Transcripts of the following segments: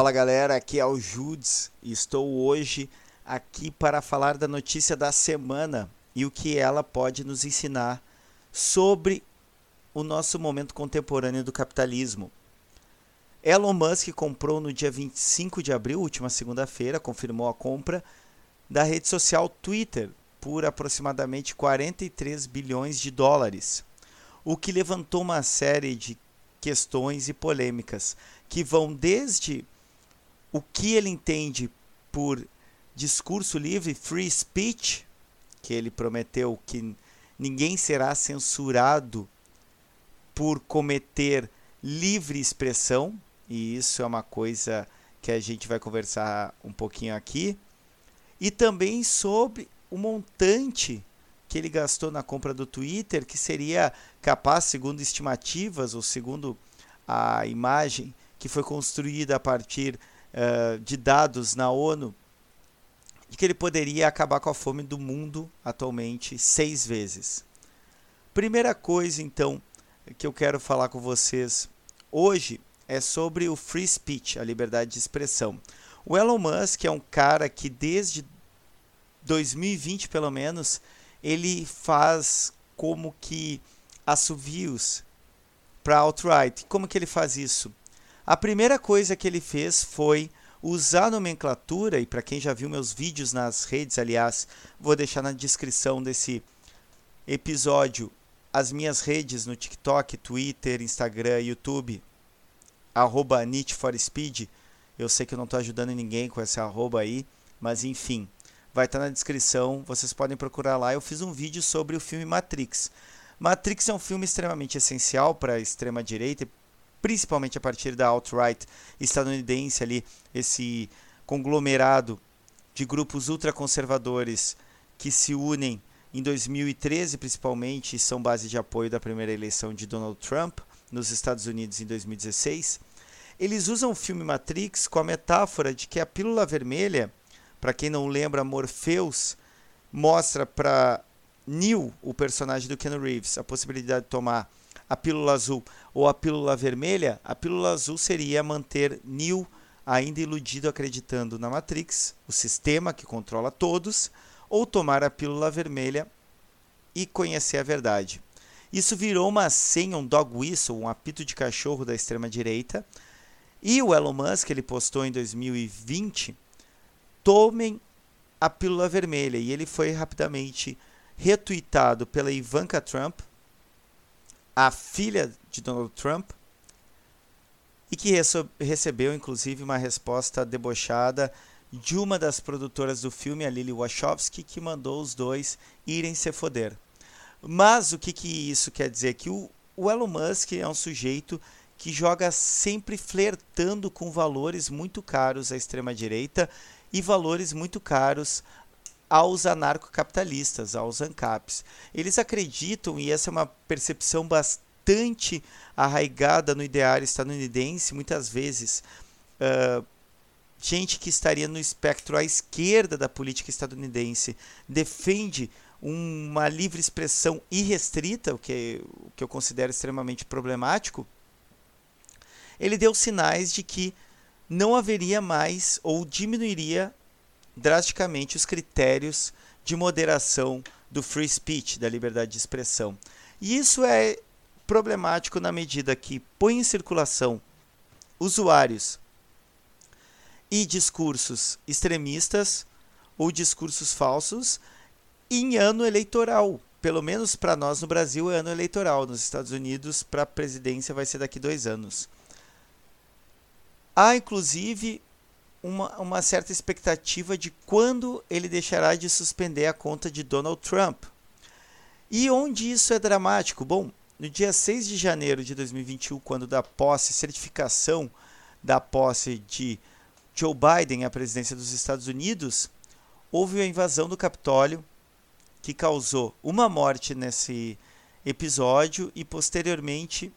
Fala galera, aqui é o Judes e estou hoje aqui para falar da notícia da semana e o que ela pode nos ensinar sobre o nosso momento contemporâneo do capitalismo. Elon Musk comprou no dia 25 de abril, última segunda-feira, confirmou a compra da rede social Twitter por aproximadamente 43 bilhões de dólares, o que levantou uma série de questões e polêmicas que vão desde o que ele entende por discurso livre, free speech, que ele prometeu que ninguém será censurado por cometer livre expressão, e isso é uma coisa que a gente vai conversar um pouquinho aqui, e também sobre o montante que ele gastou na compra do Twitter, que seria capaz, segundo estimativas ou segundo a imagem que foi construída a partir uh, de dados na ONU, de que ele poderia acabar com a fome do mundo atualmente seis vezes. Primeira coisa, então, que eu quero falar com vocês hoje é sobre o free speech, a liberdade de expressão. O Elon Musk é um cara que desde 2020, pelo menos, ele faz como que assovios para alt-right. Como que ele faz isso? A primeira coisa que ele fez foi usar a nomenclatura, e para quem já viu meus vídeos nas redes, aliás, vou deixar na descrição desse episódio as minhas redes no TikTok, Twitter, Instagram, YouTube, arroba. Eu sei que eu não estou ajudando ninguém com esse arroba aí, mas enfim, vai estar tá na descrição, vocês podem procurar lá. Eu fiz um vídeo sobre o filme Matrix. Matrix é um filme extremamente essencial para a extrema-direita principalmente a partir da alt-right estadunidense ali, esse conglomerado de grupos ultraconservadores que se unem em 2013 principalmente são base de apoio da primeira eleição de Donald Trump nos Estados Unidos em 2016. Eles usam o filme Matrix com a metáfora de que a pílula vermelha, para quem não lembra, Morpheus mostra para Neo, o personagem do Ken Reeves, a possibilidade de tomar a pílula azul ou a pílula vermelha, a pílula azul seria manter Neo ainda iludido acreditando na Matrix, o sistema que controla todos, ou tomar a pílula vermelha e conhecer a verdade. Isso virou uma senha, um dog whistle, um apito de cachorro da extrema direita. E o Elon Musk ele postou em 2020: tomem a pílula vermelha. E ele foi rapidamente retweetado pela Ivanka Trump, a filha de Donald Trump, e que recebeu inclusive uma resposta debochada de uma das produtoras do filme, a Lily Wachowski, que mandou os dois irem se foder. Mas o que, que isso quer dizer? Que o, o Elon Musk é um sujeito que joga sempre flertando com valores muito caros à extrema-direita e valores muito caros aos anarcocapitalistas, aos ANCAPs. Eles acreditam, e essa é uma percepção bastante arraigada no ideário estadunidense, muitas vezes, uh, gente que estaria no espectro à esquerda da política estadunidense defende uma livre expressão irrestrita, o que, o que eu considero extremamente problemático, ele deu sinais de que não haveria mais ou diminuiria drasticamente os critérios de moderação do free speech, da liberdade de expressão. E isso é problemático na medida que põe em circulação usuários e discursos extremistas ou discursos falsos em ano eleitoral. Pelo menos para nós no Brasil é ano eleitoral. Nos Estados Unidos, para a presidência, vai ser daqui dois anos. Há inclusive uma, uma certa expectativa de quando ele deixará de suspender a conta de Donald Trump. E onde isso é dramático? Bom, no dia 6 de janeiro de 2021, quando da posse, certificação da posse de Joe Biden à presidência dos Estados Unidos, houve a invasão do Capitólio, que causou uma morte nesse episódio e posteriormente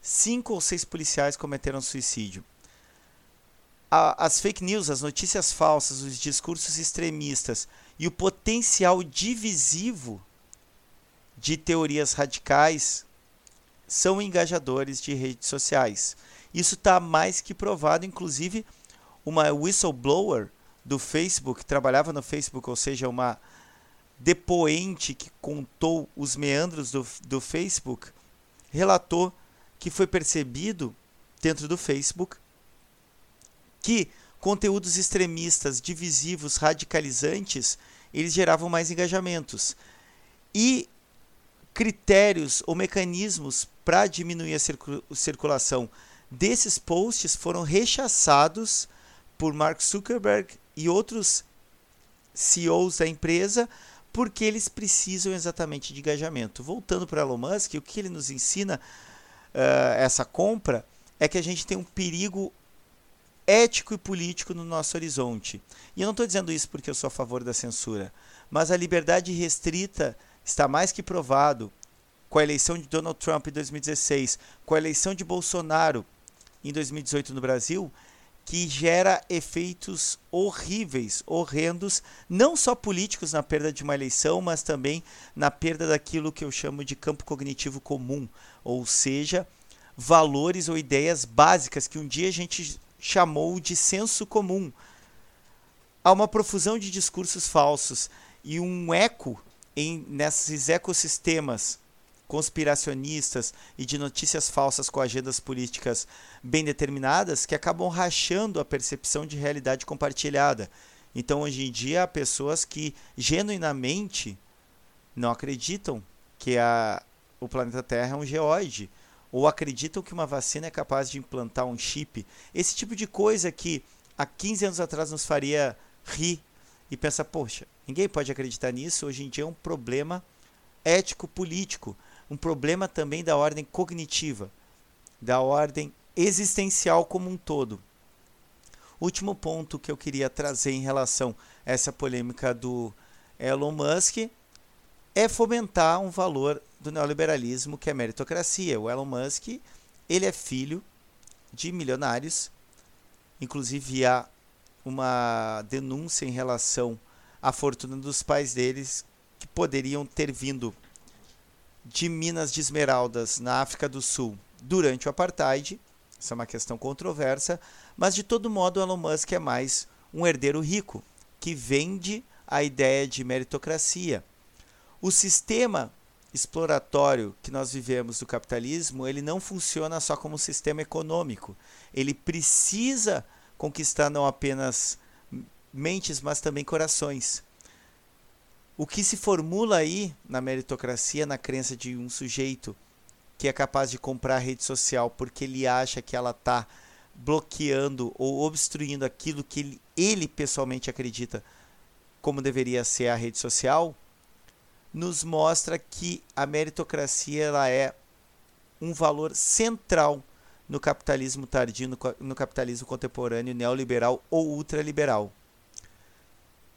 cinco ou seis policiais cometeram suicídio a, as fake news, as notícias falsas, os discursos extremistas e o potencial divisivo de teorias radicais são engajadores de redes sociais. Isso está mais que provado, inclusive uma whistleblower do Facebook, que trabalhava no Facebook, ou seja, uma depoente que contou os meandros do, do Facebook, relatou que foi percebido dentro do Facebook que conteúdos extremistas, divisivos, radicalizantes, eles geravam mais engajamentos. E critérios ou mecanismos para diminuir a circulação desses posts foram rechaçados por Mark Zuckerberg e outros CEOs da empresa porque eles precisam exatamente de engajamento. Voltando para Elon Musk, o que ele nos ensina uh, essa compra é que a gente tem um perigo ético e político no nosso horizonte. E eu não estou dizendo isso porque eu sou a favor da censura, mas a liberdade restrita está mais que provado com a eleição de Donald Trump em 2016, com a eleição de Bolsonaro em 2018 no Brasil, que gera efeitos horríveis, horrendos, não só políticos na perda de uma eleição, mas também na perda daquilo que eu chamo de campo cognitivo comum, ou seja, valores ou ideias básicas que um dia a gente chamou de senso comum. Há uma profusão de discursos falsos e um eco em nesses ecossistemas conspiracionistas e de notícias falsas com agendas políticas bem determinadas que acabam rachando a percepção de realidade compartilhada. Então, hoje em dia, há pessoas que genuinamente não acreditam que a, o planeta Terra é um geóide, ou acreditam que uma vacina é capaz de implantar um chip. Esse tipo de coisa que há 15 anos atrás nos faria rir e pensar, poxa, ninguém pode acreditar nisso, hoje em dia é um problema ético-político um problema também da ordem cognitiva, da ordem existencial como um todo. Último ponto que eu queria trazer em relação a essa polêmica do Elon Musk é fomentar um valor do neoliberalismo que é a meritocracia. O Elon Musk, ele é filho de milionários, inclusive há uma denúncia em relação à fortuna dos pais deles que poderiam ter vindo de minas de esmeraldas na África do Sul durante o apartheid. Isso é uma questão controversa, mas de todo modo Elon Musk é mais um herdeiro rico que vende a ideia de meritocracia. O sistema exploratório que nós vivemos do capitalismo, ele não funciona só como sistema econômico. Ele precisa conquistar não apenas mentes, mas também corações. O que se formula aí na meritocracia, na crença de um sujeito que é capaz de comprar a rede social porque ele acha que ela está bloqueando ou obstruindo aquilo que ele, ele pessoalmente acredita como deveria ser a rede social, nos mostra que a meritocracia ela é um valor central no capitalismo tardio, no, no capitalismo contemporâneo neoliberal ou ultraliberal.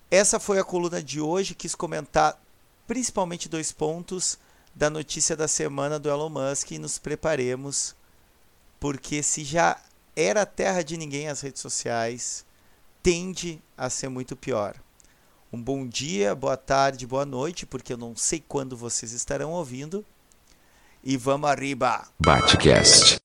Essa foi a coluna de hoje. Quis comentar principalmente dois pontos da notícia da semana do Elon Musk e nos preparemos, porque se já era terra de ninguém as redes sociais, tende a ser muito pior. Um bom dia, boa tarde, boa noite, porque eu não sei quando vocês estarão ouvindo. E vamos arriba! Batcast.